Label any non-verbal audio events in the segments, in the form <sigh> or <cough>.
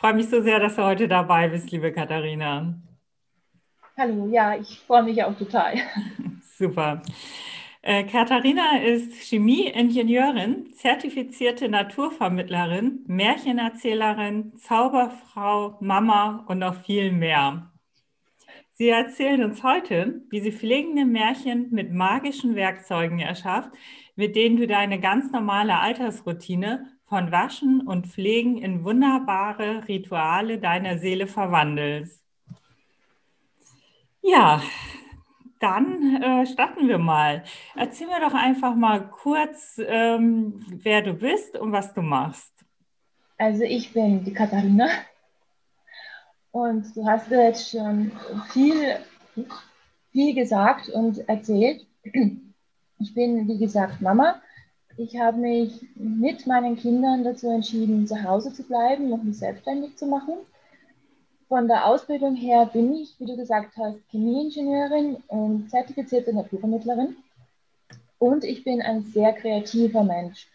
Ich freue mich so sehr, dass du heute dabei bist, liebe Katharina. Hallo, ja, ich freue mich auch total. <laughs> Super. Äh, Katharina ist Chemieingenieurin, zertifizierte Naturvermittlerin, Märchenerzählerin, Zauberfrau, Mama und noch viel mehr. Sie erzählen uns heute, wie sie pflegende Märchen mit magischen Werkzeugen erschafft, mit denen du deine ganz normale Alltagsroutine von Waschen und Pflegen in wunderbare Rituale deiner Seele verwandelst. Ja, dann äh, starten wir mal. Erzähl mir doch einfach mal kurz, ähm, wer du bist und was du machst. Also ich bin die Katharina und du hast jetzt schon viel, viel gesagt und erzählt. Ich bin, wie gesagt, Mama. Ich habe mich mit meinen Kindern dazu entschieden, zu Hause zu bleiben und mich selbstständig zu machen. Von der Ausbildung her bin ich, wie du gesagt hast, Chemieingenieurin und zertifizierte Naturvermittlerin. Und ich bin ein sehr kreativer Mensch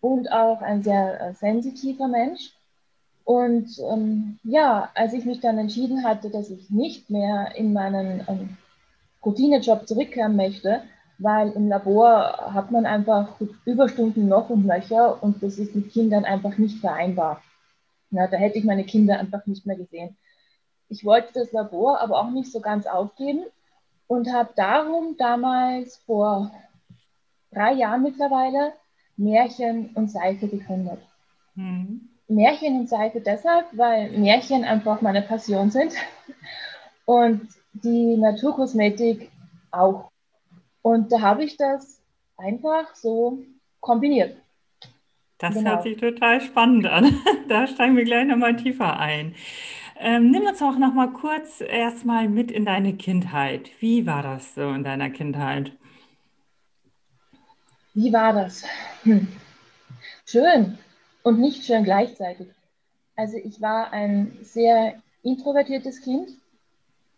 und auch ein sehr äh, sensitiver Mensch. Und ähm, ja, als ich mich dann entschieden hatte, dass ich nicht mehr in meinen ähm, Routinejob zurückkehren möchte, weil im Labor hat man einfach Überstunden noch und nöcher und das ist mit Kindern einfach nicht vereinbar. Na, da hätte ich meine Kinder einfach nicht mehr gesehen ich wollte das Labor aber auch nicht so ganz aufgeben und habe darum damals vor drei Jahren mittlerweile Märchen und Seife gegründet. Mhm. Märchen und Seife deshalb, weil Märchen einfach meine Passion sind <laughs> und die Naturkosmetik auch. Und da habe ich das einfach so kombiniert. Das genau. hört sich total spannend an. <laughs> Da steigen wir gleich nochmal tiefer ein. Ähm, nimm uns auch noch mal kurz erstmal mit in deine Kindheit. Wie war das so in deiner Kindheit? Wie war das? Hm. Schön und nicht schön gleichzeitig. Also ich war ein sehr introvertiertes Kind,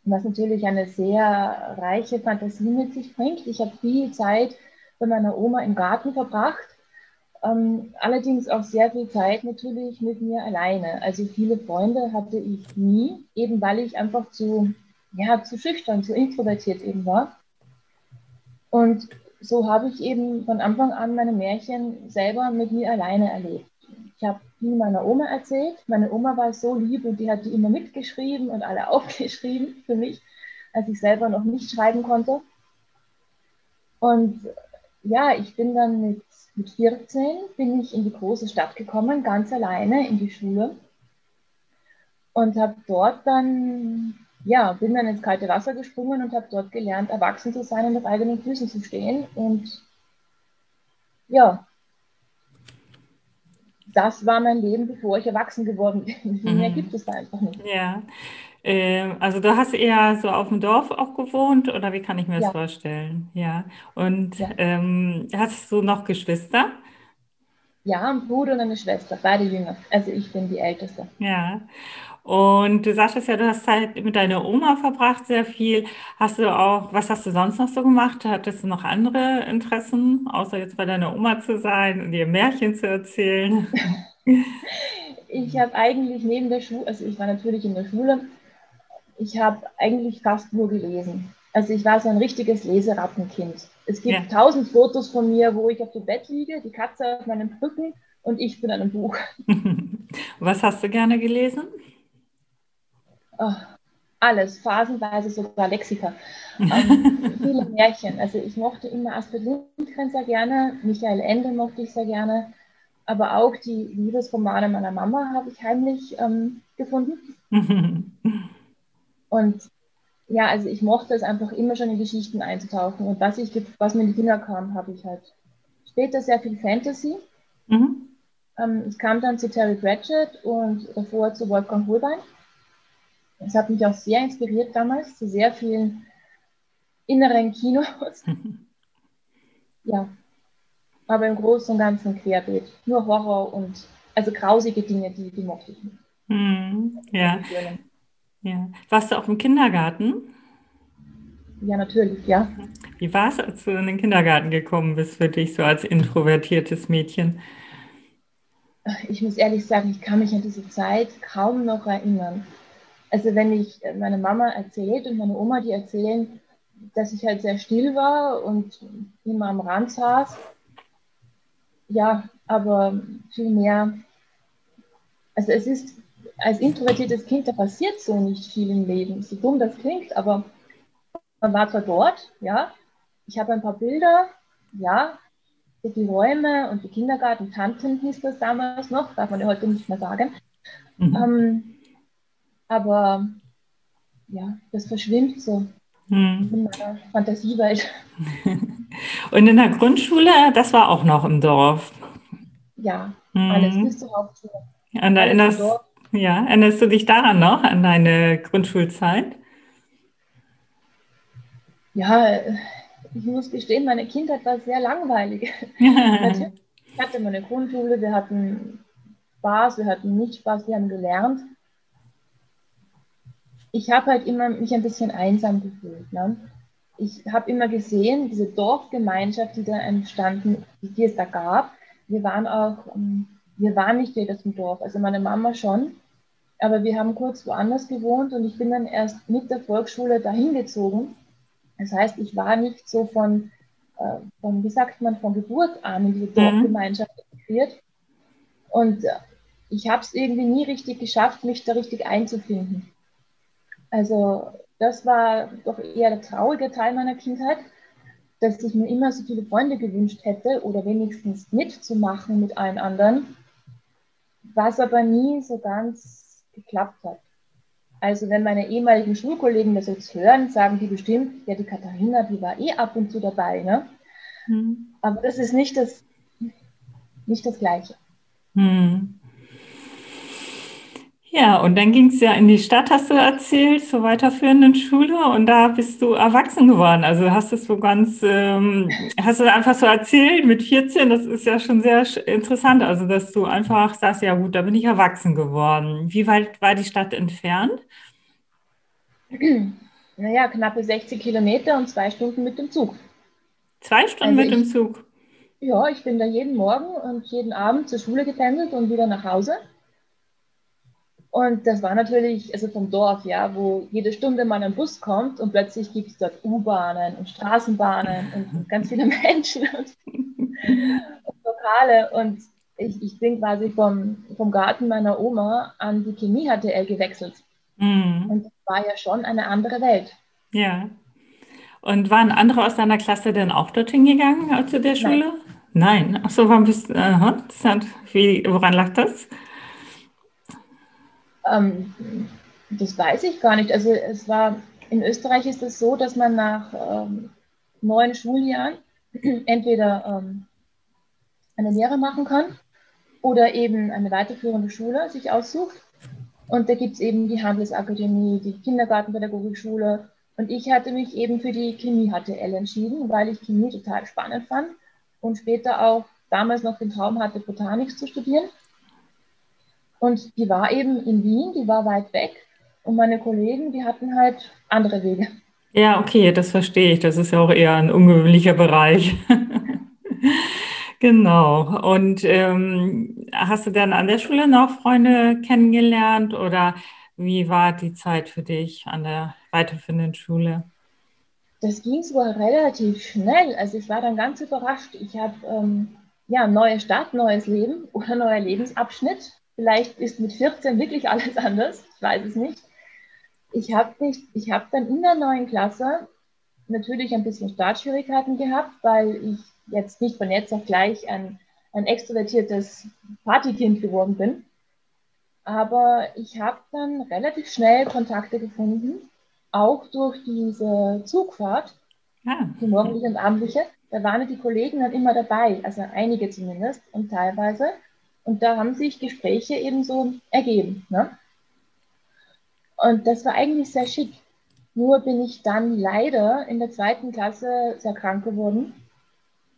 was natürlich eine sehr reiche Fantasie mit sich bringt. Ich habe viel Zeit bei meiner Oma im Garten verbracht ähm, allerdings auch sehr viel Zeit natürlich mit mir alleine. Also viele Freunde hatte ich nie, eben weil ich einfach zu, ja, zu schüchtern, zu introvertiert eben war. Und so habe ich eben von Anfang an meine Märchen selber mit mir alleine erlebt. Ich habe die meiner Oma erzählt. Meine Oma war so lieb und die hat die immer mitgeschrieben und alle <laughs> aufgeschrieben für mich, als ich selber noch nicht schreiben konnte. Und ja, ich bin dann mit mit 14 bin ich in die große Stadt gekommen, ganz alleine in die Schule und habe dort dann, ja, bin dann ins kalte Wasser gesprungen und habe dort gelernt, erwachsen zu sein und auf eigenen Füßen zu stehen. Und ja, das war mein Leben, bevor ich erwachsen geworden bin. <laughs> Viel mehr mhm. gibt es da einfach nicht. Ja. Ähm, also du hast eher so auf dem Dorf auch gewohnt oder wie kann ich mir das ja. vorstellen? Ja. Und ja. Ähm, hast du noch Geschwister? Ja, ein Bruder und eine Schwester, beide jünger. Also ich bin die Älteste. Ja. Und du sagtest ja, du hast Zeit mit deiner Oma verbracht, sehr viel. Hast du auch, was hast du sonst noch so gemacht? Hattest du noch andere Interessen, außer jetzt bei deiner Oma zu sein und ihr Märchen zu erzählen? <laughs> ich habe eigentlich neben der Schule, also ich war natürlich in der Schule, ich habe eigentlich fast nur gelesen. Also ich war so ein richtiges Leserattenkind. Es gibt ja. tausend Fotos von mir, wo ich auf dem Bett liege, die Katze auf meinem Rücken und ich bin an einem Buch. <laughs> Was hast du gerne gelesen? Oh, alles, phasenweise sogar Lexika. <laughs> ähm, viele Märchen. Also ich mochte immer Astrid Lindgren sehr gerne, Michael Ende mochte ich sehr gerne, aber auch die Liebesromane meiner Mama habe ich heimlich ähm, gefunden. <laughs> Und ja, also ich mochte es einfach immer schon in Geschichten einzutauchen. Und was, ich, was mir in die Finger kam, habe ich halt später sehr viel Fantasy. Mhm. Ähm, ich kam dann zu Terry Pratchett und davor zu Wolfgang Holbein. Es hat mich auch sehr inspiriert damals zu sehr vielen inneren Kinos. <laughs> ja, aber im Großen und Ganzen querbeet. Nur Horror und also grausige Dinge, die, die mochte ich nicht. Hm, ja. ja. Warst du auch im Kindergarten? Ja, natürlich, ja. Wie war es, als du in den Kindergarten gekommen bist für dich, so als introvertiertes Mädchen? Ich muss ehrlich sagen, ich kann mich an diese Zeit kaum noch erinnern. Also wenn ich meine Mama erzählt und meine Oma, die erzählen, dass ich halt sehr still war und immer am Rand saß. Ja, aber viel mehr. Also es ist als introvertiertes Kind, da passiert so nicht viel im Leben. So dumm das klingt, aber man war zwar dort, ja. Ich habe ein paar Bilder, ja. Die Räume und die Kindergarten-Tanten hieß das damals noch, darf man ja heute nicht mehr sagen. Mhm. Ähm, aber ja, das verschwimmt so mhm. in meiner Fantasiewelt. <laughs> Und in der Grundschule, das war auch noch im Dorf. Ja, mhm. alles bis zur Hauptschule. Und erinnerst, ja, erinnerst du dich daran noch, an deine Grundschulzeit? Ja, ich muss gestehen, meine Kindheit war sehr langweilig. <laughs> ich hatte meine Grundschule, wir hatten Spaß, wir hatten nicht Spaß, wir haben gelernt. Ich habe halt immer mich ein bisschen einsam gefühlt. Ne? Ich habe immer gesehen, diese Dorfgemeinschaft, die da entstanden, die es da gab. Wir waren auch, ähm, wir waren nicht jedes im Dorf, also meine Mama schon, aber wir haben kurz woanders gewohnt und ich bin dann erst mit der Volksschule dahin gezogen das heißt, ich war nicht so von, äh, von wie sagt man, von Geburt an in diese mhm. Dorfgemeinschaft integriert. Und äh, ich habe es irgendwie nie richtig geschafft, mich da richtig einzufinden. Also das war doch eher der traurige Teil meiner Kindheit, dass ich mir immer so viele Freunde gewünscht hätte oder wenigstens mitzumachen mit allen anderen, was aber nie so ganz geklappt hat. Also wenn meine ehemaligen Schulkollegen das jetzt hören, sagen die bestimmt, ja, die Katharina, die war eh ab und zu dabei. Ne? Hm. Aber das ist nicht das, nicht das Gleiche. Hm. Ja, und dann ging es ja in die Stadt, hast du erzählt, zur weiterführenden Schule und da bist du erwachsen geworden. Also hast du so ganz, ähm, hast du einfach so erzählt mit 14, das ist ja schon sehr interessant. Also, dass du einfach sagst, ja gut, da bin ich erwachsen geworden. Wie weit war die Stadt entfernt? Naja, knappe 60 Kilometer und zwei Stunden mit dem Zug. Zwei Stunden also mit ich, dem Zug? Ja, ich bin da jeden Morgen und jeden Abend zur Schule gependelt und wieder nach Hause. Und das war natürlich, also vom Dorf, ja, wo jede Stunde mal ein Bus kommt und plötzlich gibt es dort U-Bahnen und Straßenbahnen und <laughs> ganz viele Menschen und, <laughs> und Lokale. Und ich, ich bin quasi vom, vom Garten meiner Oma an die Chemie-HTL gewechselt. Mhm. Und das war ja schon eine andere Welt. Ja. Und waren andere aus deiner Klasse denn auch dorthin gegangen zu der Schule? Nein. Nein. Ach so, wann bist du? Aha, wie, woran lag das? Ähm, das weiß ich gar nicht. Also es war, in Österreich ist es so, dass man nach ähm, neun Schuljahren <clears throat> entweder ähm, eine Lehre machen kann oder eben eine weiterführende Schule sich aussucht. Und da gibt es eben die Handelsakademie, die Kindergartenpädagogikschule. Und ich hatte mich eben für die Chemie-HTL entschieden, weil ich Chemie total spannend fand und später auch damals noch den Traum hatte, Botanik zu studieren. Und die war eben in Wien, die war weit weg. Und meine Kollegen, die hatten halt andere Wege. Ja, okay, das verstehe ich. Das ist ja auch eher ein ungewöhnlicher Bereich. <laughs> genau. Und ähm, hast du dann an der Schule noch Freunde kennengelernt oder wie war die Zeit für dich an der weiterführenden Schule? Das ging sogar relativ schnell. Also ich war dann ganz überrascht. Ich habe ähm, ja neue Stadt, neues Leben oder neuer Lebensabschnitt. Vielleicht ist mit 14 wirklich alles <laughs> anders, ich weiß es nicht. Ich habe hab dann in der neuen Klasse natürlich ein bisschen Startschwierigkeiten gehabt, weil ich jetzt nicht von jetzt auf gleich ein, ein extrovertiertes Partykind geworden bin. Aber ich habe dann relativ schnell Kontakte gefunden, auch durch diese Zugfahrt, ah. die morgendliche und abendliche. Da waren die Kollegen dann immer dabei, also einige zumindest und teilweise. Und da haben sich Gespräche eben so ergeben. Ne? Und das war eigentlich sehr schick. Nur bin ich dann leider in der zweiten Klasse sehr krank geworden.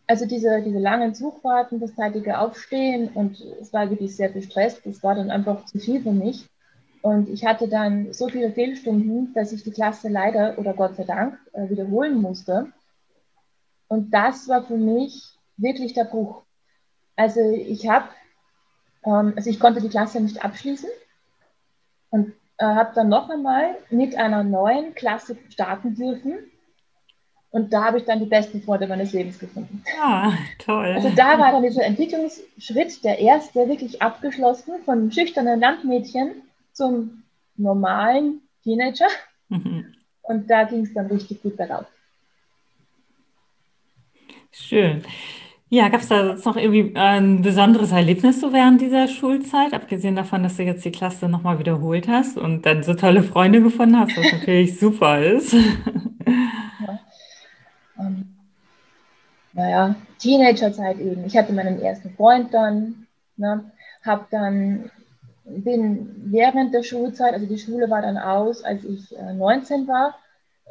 Also diese, diese langen Zugfahrten, das zeitige Aufstehen und es war wirklich sehr viel Stress. Das war dann einfach zu viel für mich. Und ich hatte dann so viele Fehlstunden, dass ich die Klasse leider oder Gott sei Dank äh, wiederholen musste. Und das war für mich wirklich der Bruch. Also ich habe, also ich konnte die Klasse nicht abschließen und äh, habe dann noch einmal mit einer neuen Klasse starten dürfen. Und da habe ich dann die besten Freunde meines Lebens gefunden. Ah, toll. Also da war dann dieser Entwicklungsschritt, der erste, wirklich abgeschlossen von schüchternen Landmädchen zum normalen Teenager. Mhm. Und da ging es dann richtig gut bergauf. Schön. Ja, gab es da jetzt noch irgendwie ein besonderes Erlebnis so während dieser Schulzeit, abgesehen davon, dass du jetzt die Klasse nochmal wiederholt hast und dann so tolle Freunde gefunden hast, was natürlich <laughs> super ist? Ja. Ähm, naja, Teenagerzeit eben. Ich hatte meinen ersten Freund dann, ne, habe dann bin während der Schulzeit, also die Schule war dann aus, als ich äh, 19 war,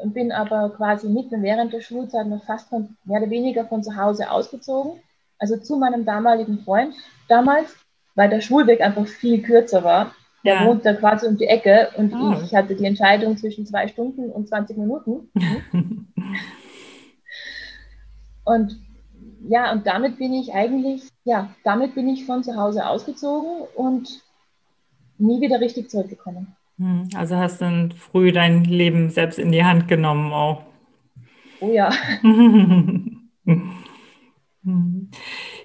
bin aber quasi mitten während der Schulzeit noch fast von, mehr oder weniger von zu Hause ausgezogen. Also zu meinem damaligen Freund damals, weil der Schulweg einfach viel kürzer war. Der ja. wohnte quasi um die Ecke und oh. ich hatte die Entscheidung zwischen zwei Stunden und 20 Minuten. <laughs> und ja, und damit bin ich eigentlich, ja, damit bin ich von zu Hause ausgezogen und nie wieder richtig zurückgekommen. Hm, also hast du dann früh dein Leben selbst in die Hand genommen auch. Oh ja. <laughs>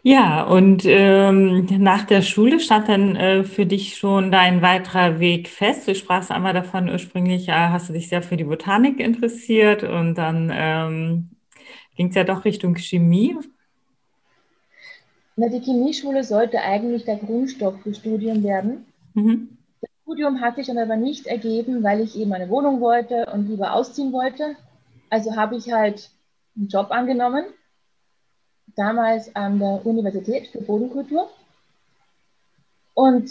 Ja, und ähm, nach der Schule stand dann äh, für dich schon dein weiterer Weg fest. Du sprachst einmal davon, ursprünglich äh, hast du dich sehr für die Botanik interessiert und dann ähm, ging es ja doch Richtung Chemie. Na, die Chemieschule sollte eigentlich der Grundstock für Studium werden. Mhm. Studium hat sich dann aber nicht ergeben, weil ich eben eine Wohnung wollte und lieber ausziehen wollte. Also habe ich halt einen Job angenommen, damals an der Universität für Bodenkultur. Und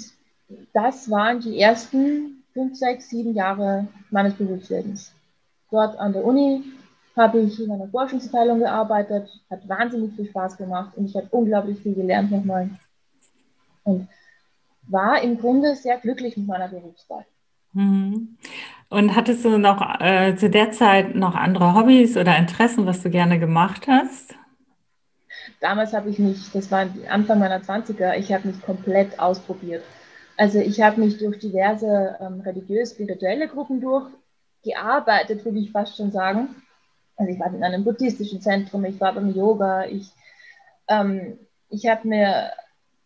das waren die ersten fünf, sechs, sieben Jahre meines Berufslebens. Dort an der Uni habe ich in einer Forschungsabteilung gearbeitet, hat wahnsinnig viel Spaß gemacht und ich habe unglaublich viel gelernt nochmal. Und war im Grunde sehr glücklich mit meiner Berufswahl. Mhm. Und hattest du noch äh, zu der Zeit noch andere Hobbys oder Interessen, was du gerne gemacht hast? Damals habe ich mich, das war Anfang meiner 20er, ich habe mich komplett ausprobiert. Also ich habe mich durch diverse ähm, religiös-spirituelle Gruppen durchgearbeitet, würde ich fast schon sagen. Also ich war in einem buddhistischen Zentrum, ich war beim Yoga, ich, ähm, ich habe mir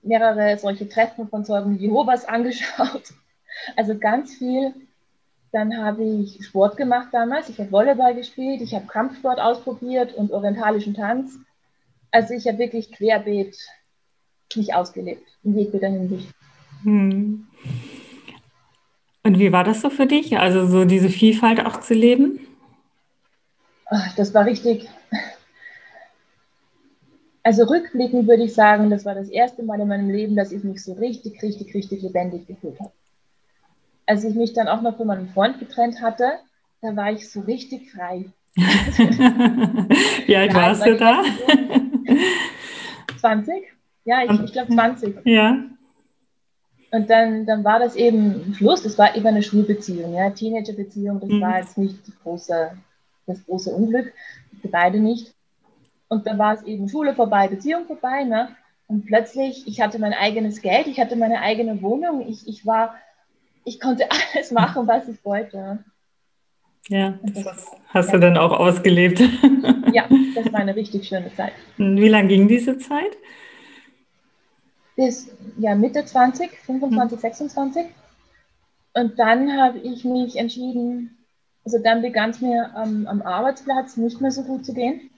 mehrere solche Treffen von Zeugen Jehovas angeschaut. <laughs> Also ganz viel. Dann habe ich Sport gemacht damals. Ich habe Volleyball gespielt, ich habe Kampfsport ausprobiert und orientalischen Tanz. Also ich habe wirklich querbeet mich ausgelebt, in jedweder Hinsicht. Hm. Und wie war das so für dich? Also so diese Vielfalt auch zu leben? Das war richtig, also rückblickend würde ich sagen, das war das erste Mal in meinem Leben, dass ich mich so richtig, richtig, richtig lebendig gefühlt habe. Als ich mich dann auch noch von meinem Freund getrennt hatte, da war ich so richtig frei. <laughs> Wie alt warst du da? 20? Ja, ich, ich glaube 20. Ja. Und dann, dann war das eben Schluss, das war eben eine Schulbeziehung, ja, Teenagerbeziehung, das mhm. war jetzt nicht das große, das große Unglück, für beide nicht. Und dann war es eben Schule vorbei, Beziehung vorbei. Ne? Und plötzlich, ich hatte mein eigenes Geld, ich hatte meine eigene Wohnung, ich, ich war, ich konnte <laughs> alles machen, was ich wollte. Ja, das, das hast ja. du dann auch ausgelebt. Ja, <laughs> das war eine richtig schöne Zeit. Wie lange ging diese Zeit? Bis ja, Mitte 20, 25, hm. 26. Und dann habe ich mich entschieden, also dann begann es mir am, am Arbeitsplatz nicht mehr so gut zu gehen.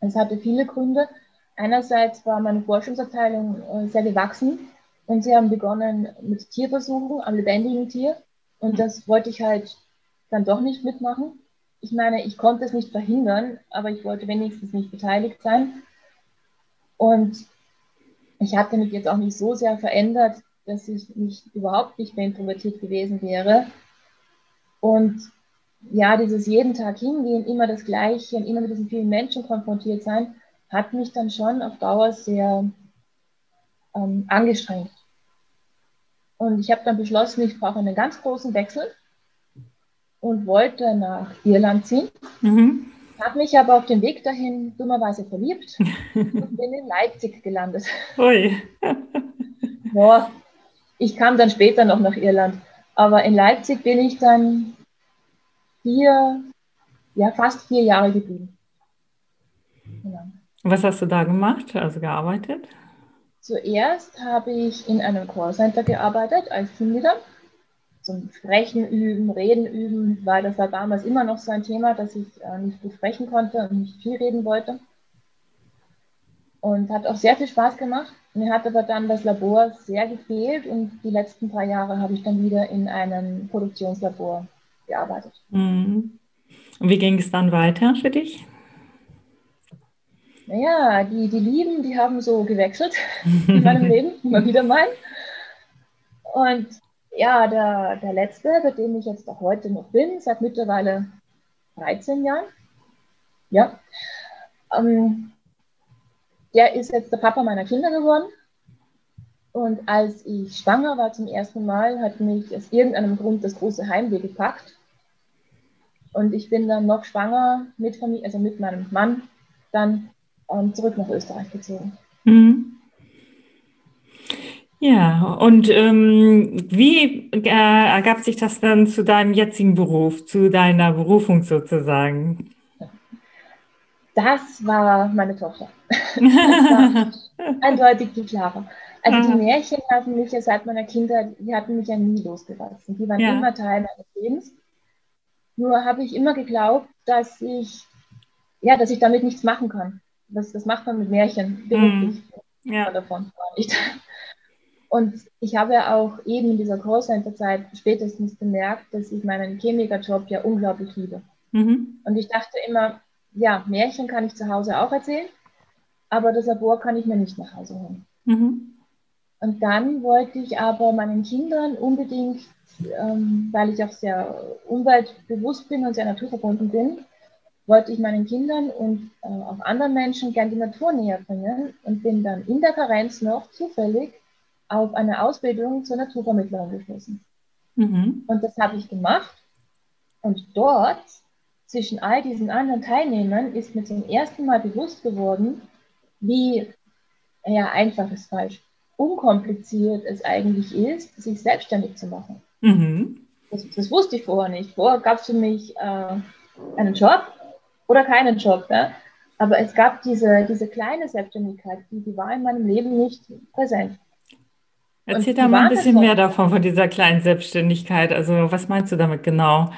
Es hatte viele Gründe. Einerseits war meine Forschungsabteilung äh, sehr gewachsen und sie haben begonnen mit Tierversuchen am lebendigen Tier. Und das wollte ich halt dann doch nicht mitmachen. Ich meine, ich konnte es nicht verhindern, aber ich wollte wenigstens nicht beteiligt sein. Und ich hatte mich jetzt auch nicht so sehr verändert, dass ich nicht überhaupt nicht mehr introvertiert gewesen wäre. Und ja, dieses jeden Tag hingehen, immer das Gleiche und immer mit diesen vielen Menschen konfrontiert sein, hat mich dann schon auf Dauer sehr ähm, angestrengt. Und ich habe dann beschlossen, ich brauche einen ganz großen Wechsel und wollte nach Irland ziehen. Mhm. Habe mich aber auf dem Weg dahin dummerweise verliebt <laughs> und bin in Leipzig gelandet. Ui. Boah, ich kam dann später noch nach Irland. Aber in Leipzig bin ich dann vier, ja, fast vier Jahre geblieben. Genau. Was hast du da gemacht, also gearbeitet? Zuerst habe ich in einem Callcenter gearbeitet als Teamleader. Zum Sprechen üben, Reden üben, weil das war damals immer noch so ein Thema, dass ich äh, nicht gut sprechen konnte und nicht viel reden wollte. Und hat auch sehr viel Spaß gemacht. Mir hat aber dann das Labor sehr gefehlt und die letzten drei Jahre habe ich dann wieder in einem Produktionslabor gearbeitet. Mhm. Und wie ging es dann weiter für dich? Naja, die, die Lieben, die haben so gewechselt <laughs> in meinem Leben, immer wieder mal. Und ja, der, der letzte, bei dem ich jetzt auch heute noch bin, seit mittlerweile 13 Jahren, ja, ähm, der ist jetzt der Papa meiner Kinder geworden. Und als ich schwanger war zum ersten Mal, hat mich aus irgendeinem Grund das große Heimweh gepackt. Und ich bin dann noch schwanger mit Familie, also mit meinem Mann, dann ähm, zurück nach Österreich gezogen. Mhm. Ja, und ähm, wie äh, ergab sich das dann zu deinem jetzigen Beruf, zu deiner Berufung sozusagen? Das war meine Tochter. War <laughs> eindeutig die Clara. Also ah. die Märchen haben mich ja seit meiner Kindheit, die hatten mich ja nie losgelassen. Die waren ja. immer Teil meines Lebens. Nur habe ich immer geglaubt, dass ich, ja, dass ich damit nichts machen kann. Das, das macht man mit Märchen beruflich. Mm. Ja. Davon nicht. <laughs> Und ich habe ja auch eben in dieser Callcenter-Zeit spätestens bemerkt, dass ich meinen Chemikerjob ja unglaublich liebe. Mhm. Und ich dachte immer, ja, Märchen kann ich zu Hause auch erzählen, aber das Labor kann ich mir nicht nach Hause holen. Mhm. Und dann wollte ich aber meinen Kindern unbedingt, ähm, weil ich auch sehr umweltbewusst bin und sehr naturverbunden bin, wollte ich meinen Kindern und äh, auch anderen Menschen gern die Natur näher bringen und bin dann in der Karenz noch zufällig auf eine Ausbildung zur Naturvermittlerin geschlossen. Mhm. Und das habe ich gemacht. Und dort zwischen all diesen anderen Teilnehmern ist mir zum ersten Mal bewusst geworden, wie, ja, einfach ist falsch, unkompliziert es eigentlich ist, sich selbstständig zu machen. Mhm. Das, das, wusste ich vorher nicht. Vorher gab es für mich äh, einen Job oder keinen Job. Ja? Aber es gab diese, diese kleine Selbstständigkeit, die, die war in meinem Leben nicht präsent. Erzähl da mal ein bisschen mehr davon, von dieser kleinen Selbstständigkeit. Also was meinst du damit genau?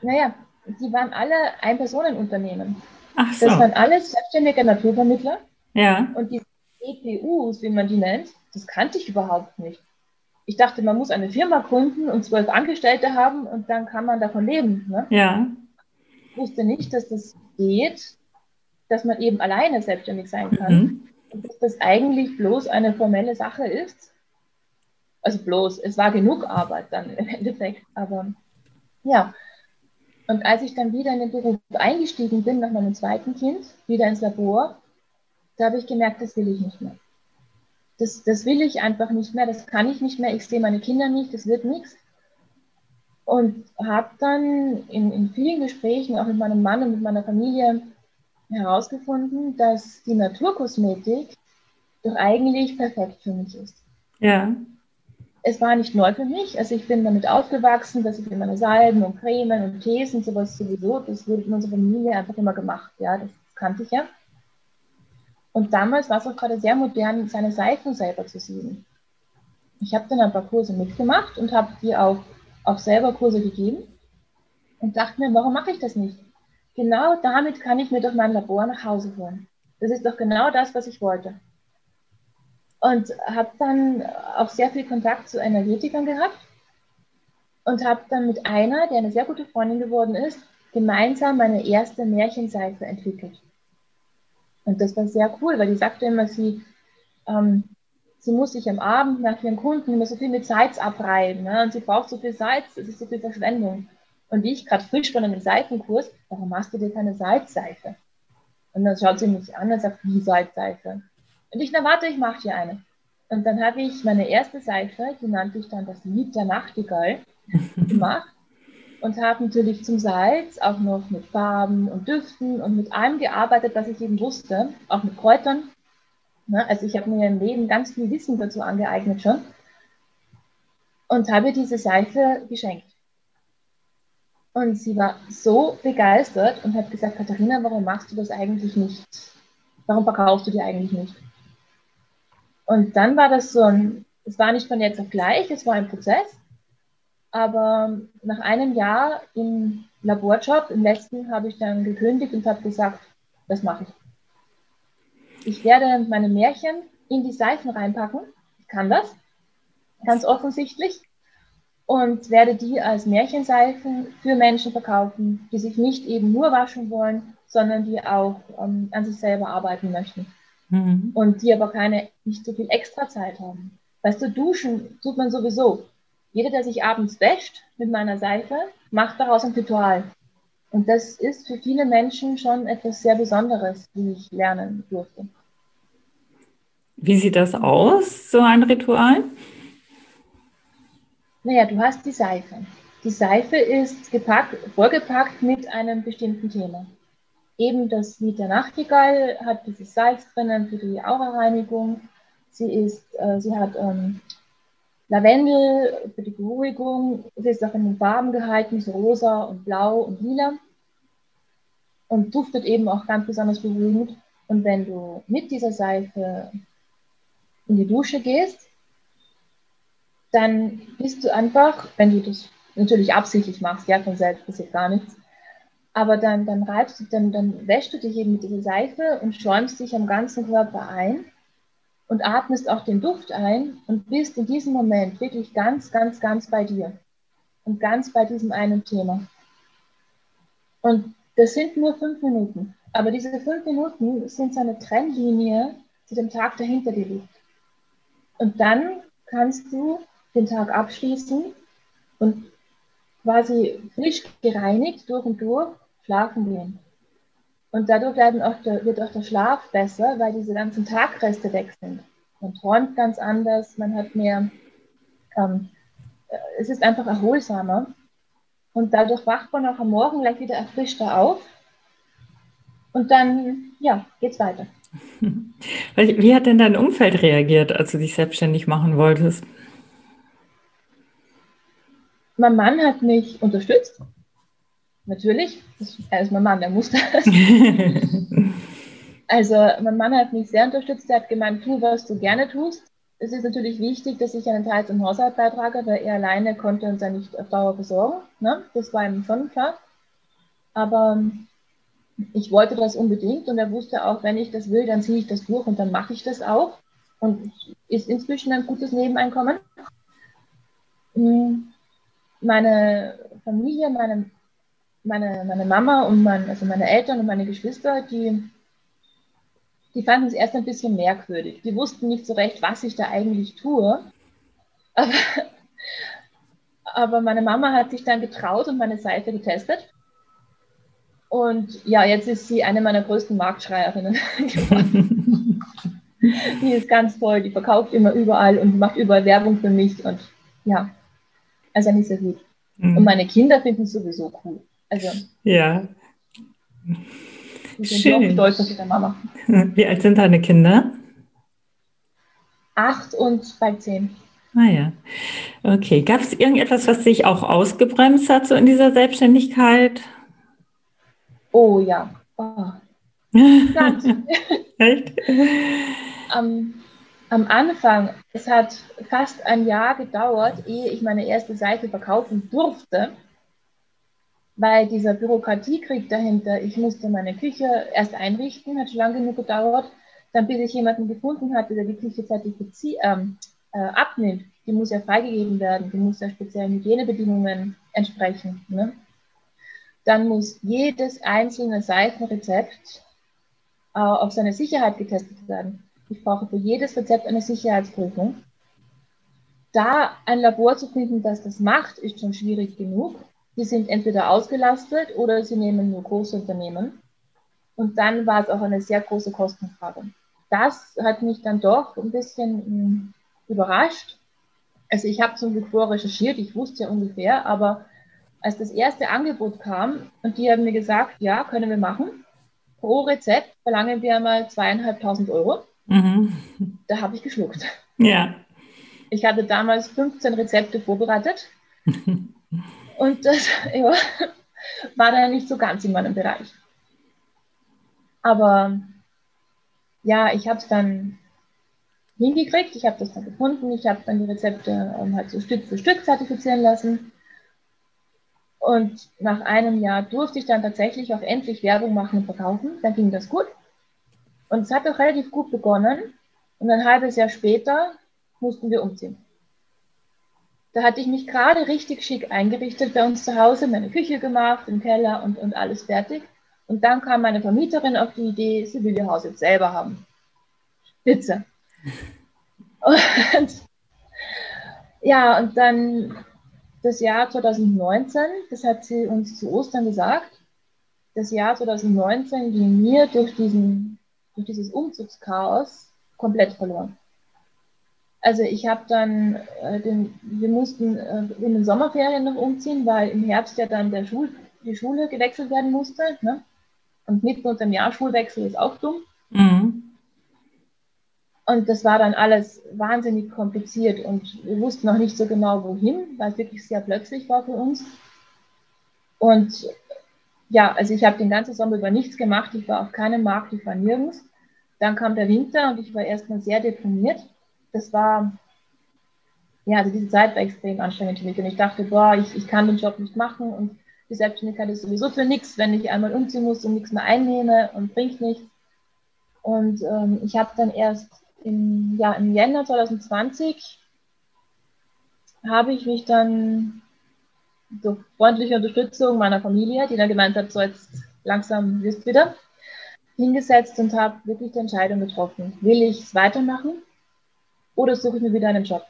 Naja, die waren alle Ein-Personen-Unternehmen. Ach so. Das waren alles selbstständige Naturvermittler. Ja. Und die EPUs, wie man die nennt, das kannte ich überhaupt nicht. Ich dachte, man muss eine Firma gründen und zwölf Angestellte haben und dann kann man davon leben. Ne? Ja. Ich wusste nicht, dass das geht, dass man eben alleine selbstständig sein kann. Mhm. Und dass das eigentlich bloß eine formelle Sache ist. Also bloß, es war genug Arbeit dann im Endeffekt. Aber ja, und als ich dann wieder in den Beruf eingestiegen bin, nach meinem zweiten Kind, wieder ins Labor, da habe ich gemerkt, das will ich nicht mehr. Das, das will ich einfach nicht mehr, das kann ich nicht mehr, ich sehe meine Kinder nicht, das wird nichts. Und habe dann in, in vielen Gesprächen, auch mit meinem Mann und mit meiner Familie, herausgefunden, dass die Naturkosmetik doch eigentlich perfekt für mich ist. Ja es war nicht neu für mich. Also ich bin damit aufgewachsen, dass ich immer Salben und Cremen und Tees und sowas sowieso, das wurde in unserer Familie einfach immer gemacht. Ja, das kannte ich ja. Und damals war es auch gerade sehr modern, seine Seifen selber zu sieben. Ich habe dann ein paar Kurse mitgemacht und habe die auch, auch selber Kurse gegeben und dachte mir, warum mache ich das nicht? Genau damit kann ich mir doch mein Labor nach Hause holen. Das ist doch genau das, was ich wollte und habe dann auch sehr viel Kontakt zu Energetikern gehabt und habe dann mit einer, die eine sehr gute Freundin geworden ist, gemeinsam meine erste Märchenseife entwickelt. Und das war sehr cool, weil die sagte immer, sie, ähm, sie muss sich am Abend nach ihren Kunden immer so viel mit Salz abreiben. Ne? Und sie braucht so viel Salz, das ist so viel Verschwendung. Und ich gerade frisch von einem Seifenkurs, warum machst du dir keine Salzseife? Und dann schaut sie mich an und sagt, wie Salzseife? Und ich, na warte, ich mache dir eine. Und dann habe ich meine erste Seife, die nannte ich dann das Lied der Nachtigall, <laughs> gemacht und habe natürlich zum Salz auch noch mit Farben und Düften und mit allem gearbeitet, was ich eben wusste, auch mit Kräutern. Ne? Also ich habe mir im Leben ganz viel Wissen dazu angeeignet schon und habe diese Seife geschenkt. Und sie war so begeistert und hat gesagt, Katharina, warum machst du das eigentlich nicht? Warum verkaufst du die eigentlich nicht? Und dann war das so ein, es war nicht von jetzt auf gleich, es war ein Prozess. Aber nach einem Jahr im Laborjob, im letzten, habe ich dann gekündigt und habe gesagt, das mache ich. Ich werde meine Märchen in die Seifen reinpacken. Ich kann das, ganz offensichtlich. Und werde die als Märchenseifen für Menschen verkaufen, die sich nicht eben nur waschen wollen, sondern die auch ähm, an sich selber arbeiten möchten. Mhm. Und die aber keine, nicht so viel Extrazeit haben. Weißt du, duschen tut man sowieso. Jeder, der sich abends wäscht mit meiner Seife, macht daraus ein Ritual. Und das ist für viele Menschen schon etwas sehr Besonderes, wie ich lernen durfte. Wie sieht das aus, so ein Ritual? Naja, du hast die Seife. Die Seife ist gepackt, vollgepackt mit einem bestimmten Thema. Eben das Lied der Nachtigall hat dieses Salz drinnen für die Aura-Reinigung. Sie, ist, äh, sie hat ähm, Lavendel für die Beruhigung. Sie ist auch in den Farben gehalten, so rosa und blau und lila. Und duftet eben auch ganz besonders beruhigend. Und wenn du mit dieser Seife in die Dusche gehst, dann bist du einfach, wenn du das natürlich absichtlich machst, ja, von selbst passiert gar nichts, aber dann, dann reibst du, dann, dann wäschst du dich eben mit dieser Seife und schäumst dich am ganzen Körper ein und atmest auch den Duft ein und bist in diesem Moment wirklich ganz, ganz, ganz bei dir und ganz bei diesem einen Thema. Und das sind nur fünf Minuten, aber diese fünf Minuten sind so eine Trennlinie zu dem Tag, der hinter liegt. Und dann kannst du den Tag abschließen und quasi frisch gereinigt durch und durch schlafen gehen. Und dadurch auch der, wird auch der Schlaf besser, weil diese ganzen Tagreste weg sind. Man träumt ganz anders, man hat mehr, ähm, äh, es ist einfach erholsamer. Und dadurch wacht man auch am Morgen gleich wieder erfrischter auf. Und dann, ja, geht's weiter. <laughs> Wie hat denn dein Umfeld reagiert, als du dich selbstständig machen wolltest? Mein Mann hat mich unterstützt natürlich, er ist mein Mann, der muss das. <laughs> also mein Mann hat mich sehr unterstützt, er hat gemeint, tu, was du gerne tust. Es ist natürlich wichtig, dass ich einen Teil zum Haushalt beitrage, weil er alleine konnte uns ja nicht auf Dauer versorgen. Ne? Das war ihm schon klar. Aber ich wollte das unbedingt und er wusste auch, wenn ich das will, dann ziehe ich das durch und dann mache ich das auch. Und ist inzwischen ein gutes Nebeneinkommen. Hm, meine Familie, meine meine, meine Mama und mein, also meine Eltern und meine Geschwister, die, die fanden es erst ein bisschen merkwürdig. Die wussten nicht so recht, was ich da eigentlich tue. Aber, aber meine Mama hat sich dann getraut und meine Seite getestet. Und ja, jetzt ist sie eine meiner größten Marktschreierinnen <laughs> geworden. die ist ganz toll, die verkauft immer überall und macht überall Werbung für mich. Und ja, also nicht sehr gut. Mhm. Und meine Kinder finden es sowieso cool. Also. Ja. Schön. stolz auf ihre Mama. Wie alt sind deine Kinder? Acht und bald zehn. Ah ja. Okay. Gab es irgendetwas, was dich auch ausgebremst hat, so in dieser Selbstständigkeit? Oh ja. <laughs> Oh. Echt? am, am Anfang, es hat fast ein Jahr gedauert, ehe ich meine erste Seite verkaufen durfte weil dieser Bürokratiekrieg dahinter, ich musste meine Küche erst einrichten, hat schon lange genug gedauert, dann bis ich jemanden gefunden hatte, der die Küche zertifiziert, ähm, äh, abnimmt. Die muss ja freigegeben werden, die muss ja speziellen Hygienebedingungen entsprechen. Ne? Dann muss jedes einzelne Seifenrezept äh, auf seine Sicherheit getestet werden. Ich brauche für jedes Rezept eine Sicherheitsprüfung. Da ein Labor zu finden, das das macht, ist schon schwierig genug. Die sind entweder ausgelastet oder sie nehmen nur Großunternehmen. Und dann war es auch eine sehr große Kostenfrage. Das hat mich dann doch ein bisschen hm, überrascht. Also ich habe zum Glück vorrecherchiert, ich wusste ja ungefähr, aber als das erste Angebot kam und die haben mir gesagt, ja, können wir machen, pro Rezept verlangen wir mal zweieinhalbtausend Euro. Mhm. Da habe ich geschluckt. Ja. Ich hatte damals 15 Rezepte vorbereitet <laughs> und das <laughs> ja, war dann nicht so ganz in meinem Bereich. Aber ja, ich habe es dann hingekriegt, ich habe das dann gefunden, ich habe dann die Rezepte ähm, halt so Stück für Stück zertifizieren lassen. Und nach einem Jahr durfte ich dann tatsächlich auch endlich Werbung machen und verkaufen. Dann ging das gut. Und es hat auch relativ gut begonnen. Und ein halbes Jahr später mussten wir umziehen. Da hatte ich mich gerade richtig schick eingerichtet bei uns zu Hause, meine Küche gemacht, im Keller und, und alles fertig. Und dann kam meine Vermieterin auf die Idee, sie will ihr Haus jetzt selber haben. Spitze. <laughs> Und ja, und dann das Jahr 2019, das hat sie uns zu Ostern gesagt, das Jahr 2019 ging mir durch, diesen, durch dieses Umzugschaos komplett verloren. Also ich habe dann, äh, den, wir mussten äh, in den Sommerferien noch umziehen, weil im Herbst ja dann der Schul, die Schule gewechselt werden musste. Ne? Und mitten unter dem Jahr Schulwechsel ist auch dumm. Mhm. Und das war dann alles wahnsinnig kompliziert und wir wussten noch nicht so genau wohin, weil es wirklich sehr plötzlich war für uns. Und ja, also ich habe den ganzen Sommer über nichts gemacht. Ich war auf keinem Markt, ich war nirgends. Dann kam der Winter und ich war erstmal sehr deprimiert. Das war, ja, also diese Zeit war extrem anstrengend für mich. Und ich dachte, boah, ich, ich kann den Job nicht machen und die Selbstständigkeit ist sowieso für nichts, wenn ich einmal umziehen muss und nichts mehr einnehme und bringt nichts. Und ähm, ich habe dann erst im, ja, im Jänner 2020 habe ich mich dann durch freundliche Unterstützung meiner Familie, die dann gemeint hat, so jetzt langsam wirst wieder, hingesetzt und habe wirklich die Entscheidung getroffen, will ich es weitermachen oder suche ich mir wieder einen Job?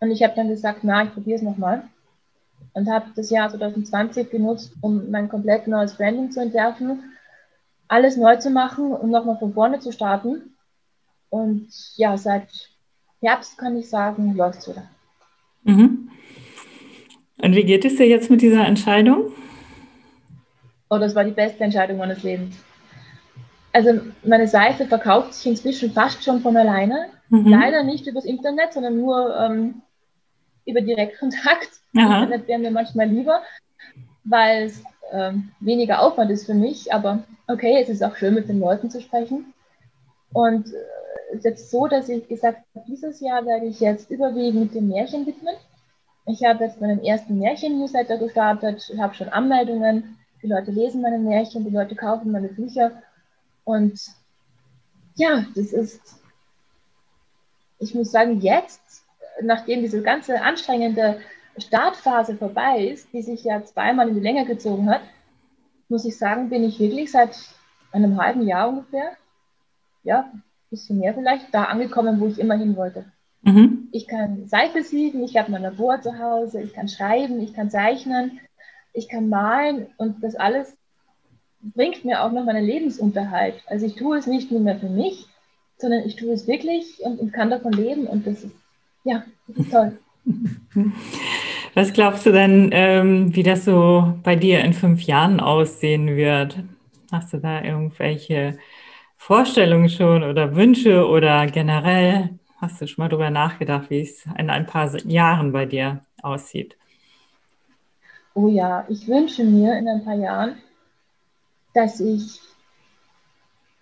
Und ich habe dann gesagt, na, ich probiere es nochmal und habe das Jahr 2020 genutzt, um mein komplett neues Branding zu entwerfen, alles neu zu machen und nochmal von vorne zu starten. Und ja, seit Herbst kann ich sagen, läuft es wieder. Mhm. Und wie geht es dir jetzt mit dieser Entscheidung? Oh, das war die beste Entscheidung meines Lebens. Also meine Seite verkauft sich inzwischen fast schon von alleine. Mhm. Leider nicht übers Internet, sondern nur ähm, über Direktkontakt. <laughs> Aha. Internet wäre mir manchmal lieber, weil es ähm, weniger Aufwand ist für mich. Aber okay, es ist auch schön, mit den Leuten zu sprechen. Und äh, es ist jetzt so, dass ich gesagt habe, dieses Jahr werde ich jetzt überwiegend dem Märchen widmen. Ich habe jetzt meinen ersten Märchen-Newsletter gestartet, habe schon Anmeldungen. Die Leute lesen meine Märchen, die Leute kaufen meine Bücher. Und ja, das ist, ich muss sagen, jetzt nachdem diese ganze anstrengende Startphase vorbei ist, die sich ja zweimal in die Länge gezogen hat, muss ich sagen, bin ich wirklich seit einem halben Jahr ungefähr, ja, ein bisschen mehr vielleicht, da angekommen, wo ich immer hin wollte. Mhm. Ich kann Seife sieben, ich habe mein Labor zu Hause, ich kann schreiben, ich kann zeichnen, ich kann malen und das alles bringt mir auch noch meinen Lebensunterhalt. Also ich tue es nicht nur mehr für mich, sondern ich tue es wirklich und, und kann davon leben und das ist ja, das ist toll. <laughs> Was glaubst du denn, ähm, wie das so bei dir in fünf Jahren aussehen wird? Hast du da irgendwelche Vorstellungen schon oder Wünsche oder generell hast du schon mal darüber nachgedacht, wie es in ein paar Jahren bei dir aussieht? Oh ja, ich wünsche mir in ein paar Jahren, dass ich,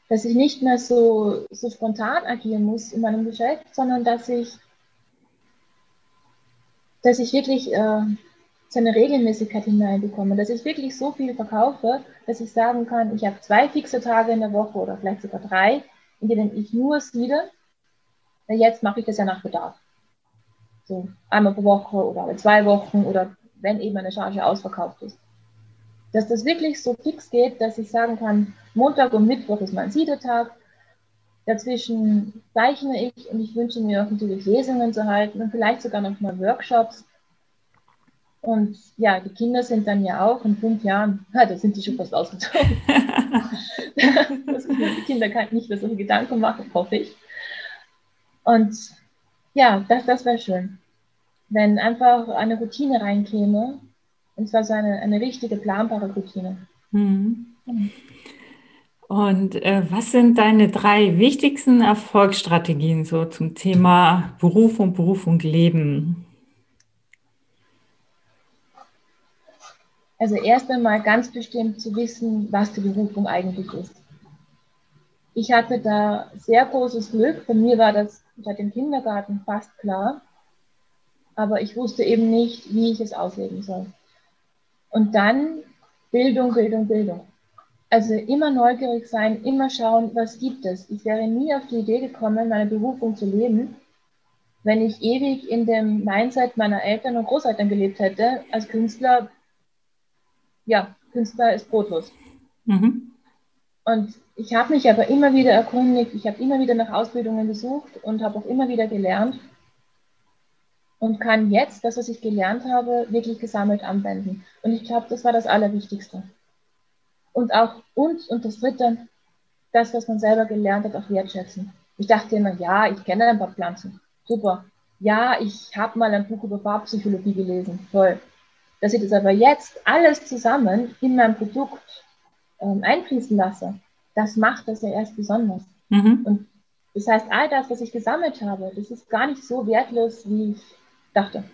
dass ich nicht mehr so, so spontan agieren muss in meinem Geschäft, sondern dass ich dass ich wirklich äh, so eine Regelmäßigkeit hineinbekomme, dass ich wirklich so viel verkaufe, dass ich sagen kann, ich habe zwei fixe Tage in der Woche oder vielleicht sogar drei, in denen ich nur siede. Jetzt mache ich das ja nach Bedarf. So einmal pro Woche oder alle zwei Wochen oder wenn eben eine Charge ausverkauft ist. Dass das wirklich so fix geht, dass ich sagen kann, Montag und Mittwoch ist mein Siedetag, Dazwischen zeichne ich und ich wünsche mir auch natürlich Lesungen zu halten und vielleicht sogar noch mal Workshops. Und ja, die Kinder sind dann ja auch in fünf Jahren, ja, <laughs> da sind die schon fast ausgezogen. <laughs> dass die Kinder kann nicht mehr solche Gedanken machen, hoffe ich. Und ja, das, das wäre schön. Wenn einfach eine Routine reinkäme, und zwar so eine, eine richtige, planbare Routine. Mhm. Und äh, was sind deine drei wichtigsten Erfolgsstrategien so zum Thema Berufung, Berufung, Leben? Also erst einmal ganz bestimmt zu wissen, was die Berufung eigentlich ist. Ich hatte da sehr großes Glück. Bei mir war das seit dem Kindergarten fast klar. Aber ich wusste eben nicht, wie ich es ausleben soll. Und dann Bildung, Bildung, Bildung. Also immer neugierig sein, immer schauen, was gibt es. Ich wäre nie auf die Idee gekommen, meine Berufung zu leben, wenn ich ewig in dem Mindset meiner Eltern und Großeltern gelebt hätte. Als Künstler ja, Künstler ist brotlos. Mhm. Und ich habe mich aber immer wieder erkundigt, ich habe immer wieder nach Ausbildungen gesucht und habe auch immer wieder gelernt und kann jetzt das, was ich gelernt habe, wirklich gesammelt anwenden. Und ich glaube, das war das Allerwichtigste. Und auch uns und das Dritte, das, was man selber gelernt hat, auch wertschätzen. Ich dachte immer, ja, ich kenne ein paar Pflanzen. Super. Ja, ich habe mal ein Buch über Farbpsychologie gelesen. Toll dass ich das aber jetzt alles zusammen in mein Produkt ähm, einfließen lasse, das macht das ja erst besonders. Mhm. Und das heißt, all das, was ich gesammelt habe, das ist gar nicht so wertlos, wie ich dachte.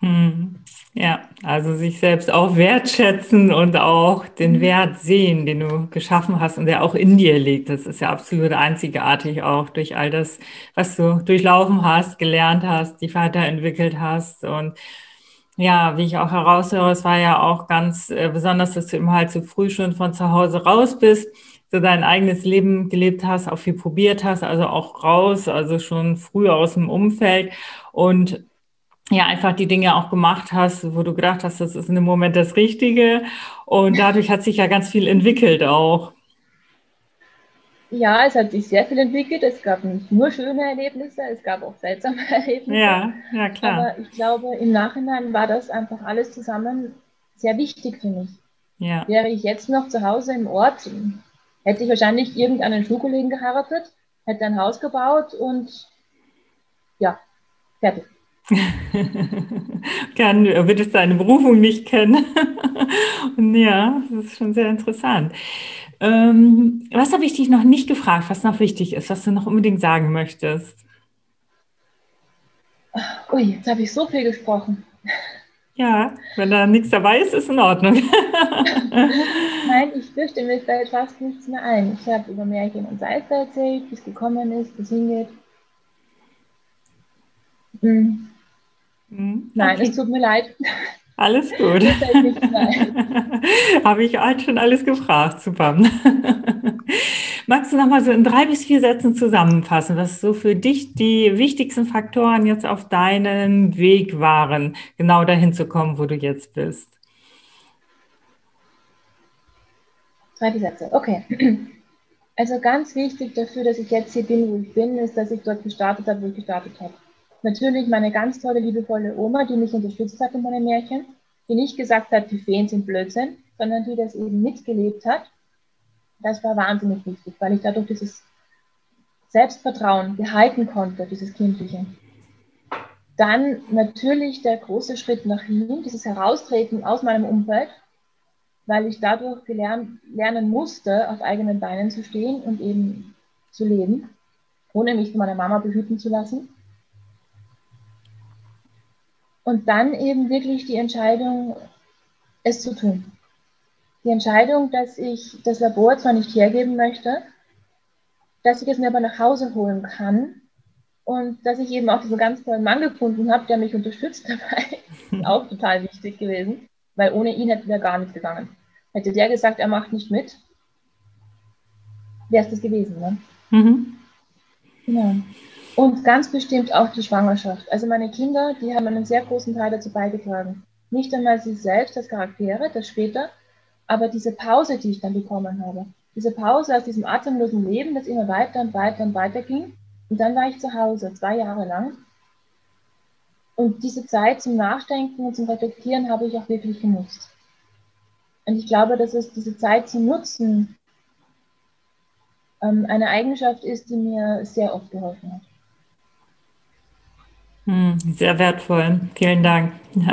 Mhm. Ja, also sich selbst auch wertschätzen und auch den mhm. Wert sehen, den du geschaffen hast und der auch in dir liegt. Das ist ja absolut einzigartig auch durch all das, was du durchlaufen hast, gelernt hast, dich weiterentwickelt hast und ja, wie ich auch heraushöre, es war ja auch ganz äh, besonders, dass du immer halt so früh schon von zu Hause raus bist, so dein eigenes Leben gelebt hast, auch viel probiert hast, also auch raus, also schon früh aus dem Umfeld und ja, einfach die Dinge auch gemacht hast, wo du gedacht hast, das ist in dem Moment das Richtige. Und dadurch hat sich ja ganz viel entwickelt auch. Ja, es hat sich sehr viel entwickelt. Es gab nicht nur schöne Erlebnisse, es gab auch seltsame <laughs> Erlebnisse. Ja, ja, klar. Aber ich glaube, im Nachhinein war das einfach alles zusammen sehr wichtig für mich. Ja. Wäre ich jetzt noch zu Hause im Ort, hätte ich wahrscheinlich irgendeinen Schulkollegen geheiratet, hätte ein Haus gebaut und ja, fertig. <laughs> Kann, würdest deine Berufung nicht kennen. und <laughs> ja, das ist schon sehr interessant. Ähm, was habe ich dich noch nicht gefragt, was noch wichtig ist, was du noch unbedingt sagen möchtest? Ui, jetzt habe ich so viel gesprochen. Ja, wenn da nichts dabei ist, ist in Ordnung. <laughs> Nein, ich fürchte, mir fällt fast nichts mehr ein. Ich habe über Märchen und Seife erzählt, wie es gekommen ist, wie es hingeht. Hm. Hm, Nein, okay. es tut mir leid. Alles <laughs> gut. <laughs> Habe ich halt schon alles gefragt. Super. <laughs> Magst du noch mal so in drei bis vier Sätzen zusammenfassen, was so für dich die wichtigsten Faktoren jetzt auf deinem Weg waren, genau dahin zu kommen, wo du jetzt bist? Drei bis Sätze, okay. <clears throat> Also ganz wichtig dafür, dass ich jetzt hier bin, wo ich bin, ist, dass ich dort gestartet habe, wo ich gestartet habe. Natürlich meine ganz tolle, liebevolle Oma, die mich unterstützt hat in meinen Märchen, die nicht gesagt hat, die Feen sind Blödsinn, sondern die das eben mitgelebt hat. Das war wahnsinnig wichtig, weil ich dadurch dieses Selbstvertrauen behalten konnte, dieses Kindliche. Dann natürlich der große Schritt nach ihm, dieses Heraustreten aus meinem Umfeld, weil ich dadurch gelernt, lernen musste, auf eigenen Beinen zu stehen und eben zu leben, ohne mich von meiner Mama behüten zu lassen. Und dann eben wirklich die Entscheidung, es zu tun. Die Entscheidung, dass ich das Labor zwar nicht hergeben möchte, dass ich es mir aber nach Hause holen kann und dass ich eben auch diesen ganz tollen Mann gefunden habe, der mich unterstützt dabei, <laughs> ist auch total wichtig gewesen, weil ohne ihn hätte der gar nicht gegangen. Hätte der gesagt, er macht nicht mit, wäre es das gewesen. Ne? Mhm. Genau. Und ganz bestimmt auch die Schwangerschaft. Also meine Kinder, die haben einen sehr großen Teil dazu beigetragen. Nicht einmal sie selbst als Charaktere, das später, aber diese Pause, die ich dann bekommen habe. Diese Pause aus diesem atemlosen Leben, das immer weiter und weiter und weiter ging. Und dann war ich zu Hause, zwei Jahre lang. Und diese Zeit zum Nachdenken und zum Reflektieren habe ich auch wirklich genutzt. Und ich glaube, dass es diese Zeit zu nutzen ähm, eine Eigenschaft ist, die mir sehr oft geholfen hat. Hm, sehr wertvoll. Vielen Dank. <laughs>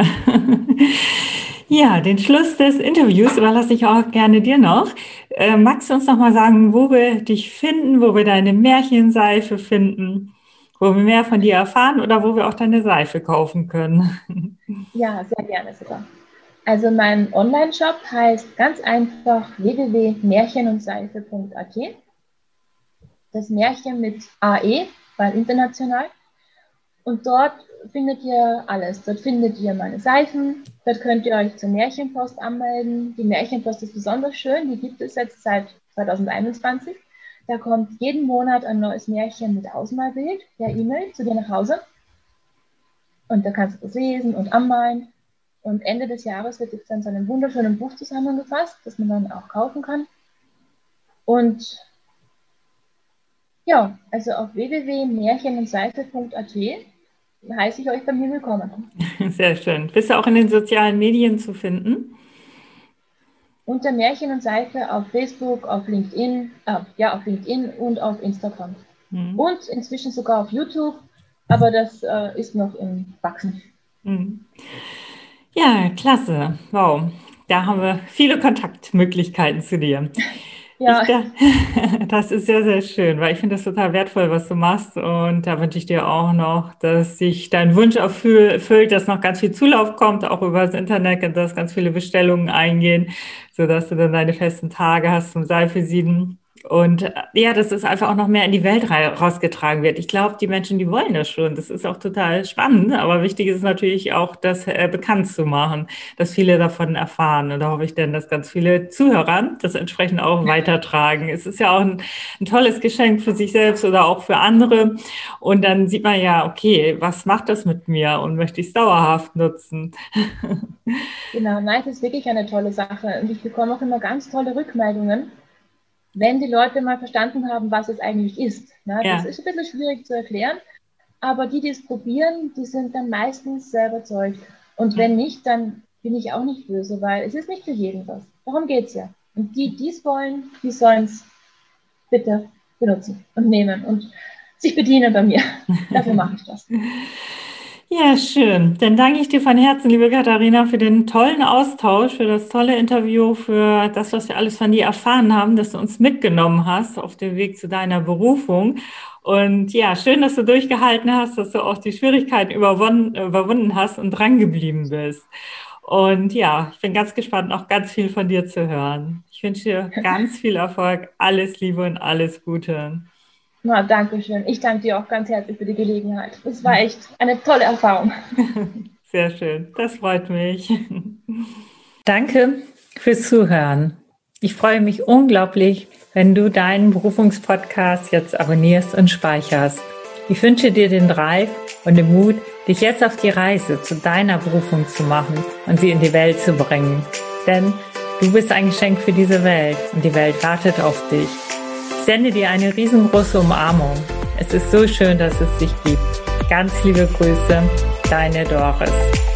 Ja, den Schluss des Interviews überlasse ich auch gerne dir noch. Äh, magst du uns noch mal sagen, wo wir dich finden, wo wir deine Märchenseife finden, wo wir mehr von dir erfahren oder wo wir auch deine Seife kaufen können? <laughs> Ja, sehr gerne sogar. Also mein Online-Shop heißt ganz einfach www.märchenundseife.at. Das Märchen mit AE, weil international. Und dort findet ihr alles. Dort findet ihr meine Seifen, dort könnt ihr euch zur Märchenpost anmelden. Die Märchenpost ist besonders schön, die gibt es jetzt seit 2021. Da kommt jeden Monat ein neues Märchen mit Ausmalbild per E-Mail zu dir nach Hause. Und da kannst du das lesen und anmalen. Und Ende des Jahres wird es dann zu einem wunderschönen Buch zusammengefasst, das man dann auch kaufen kann. Und ja, also auf www.märchenundseife.at heiße ich euch bei mir willkommen. <laughs> Sehr schön. Bist du auch in den sozialen Medien zu finden? Unter Märchen und Seife auf Facebook, auf LinkedIn, äh, ja, auf LinkedIn und auf Instagram. Mhm. Und inzwischen sogar auf YouTube, aber das äh, ist noch im Wachsen. Mhm. Ja, klasse. Wow. Da haben wir viele Kontaktmöglichkeiten zu dir. <laughs> Ja. Ich, <laughs> das ist sehr, sehr schön, weil ich finde das total wertvoll, was du machst. Und da wünsche ich dir auch noch, dass sich dein Wunsch erfüllt, dass noch ganz viel Zulauf kommt, auch über das Internet dass ganz viele Bestellungen eingehen, sodass du dann deine festen Tage hast zum Seifesieden. Und äh, ja, dass es einfach auch noch mehr in die Welt rausgetragen wird. Ich glaube, die Menschen, die wollen das schon. Das ist auch total spannend. Aber wichtig ist natürlich auch, das äh, bekannt zu machen, dass viele davon erfahren. Und da hoffe ich dann, dass ganz viele Zuhörer das entsprechend auch weitertragen. Es ist ja auch ein, ein tolles Geschenk für sich selbst oder auch für andere. Und dann sieht man ja, okay, was macht das mit mir und möchte ich es dauerhaft nutzen? <laughs> Genau, nein, es ist wirklich eine tolle Sache. Und ich bekomme auch immer ganz tolle Rückmeldungen wenn die Leute mal verstanden haben, was es eigentlich ist. Ne? Ja. Das ist ein bisschen schwierig zu erklären, aber die, die es probieren, die sind dann meistens sehr überzeugt. Und wenn nicht, dann bin ich auch nicht böse, weil es ist nicht für jeden was. Darum geht es ja. Und die, die es wollen, die sollen es bitte benutzen und nehmen und sich bedienen bei mir. <laughs> Dafür mache ich das. Ja, schön. Dann danke ich dir von Herzen, liebe Katharina, für den tollen Austausch, für das tolle Interview, für das, was wir alles von dir erfahren haben, dass du uns mitgenommen hast auf dem Weg zu deiner Berufung. Und ja, schön, dass du durchgehalten hast, dass du auch die Schwierigkeiten überwunden, hast und drangeblieben bist. Und ja, ich bin ganz gespannt, noch ganz viel von dir zu hören. Ich wünsche dir ganz viel Erfolg, alles Liebe und alles Gute. Na, danke schön. Ich danke dir auch ganz herzlich für die Gelegenheit. Es war echt eine tolle Erfahrung. <laughs> Sehr schön. Das freut mich. <laughs> Danke fürs Zuhören. Ich freue mich unglaublich, wenn du deinen Berufungspodcast jetzt abonnierst und speicherst. Ich wünsche dir den Drive und den Mut, dich jetzt auf die Reise zu deiner Berufung zu machen und sie in die Welt zu bringen. Denn du bist ein Geschenk für diese Welt und die Welt wartet auf dich sende dir eine riesengroße Umarmung. Es ist so schön, dass es dich gibt. Ganz liebe Grüße, deine Doris.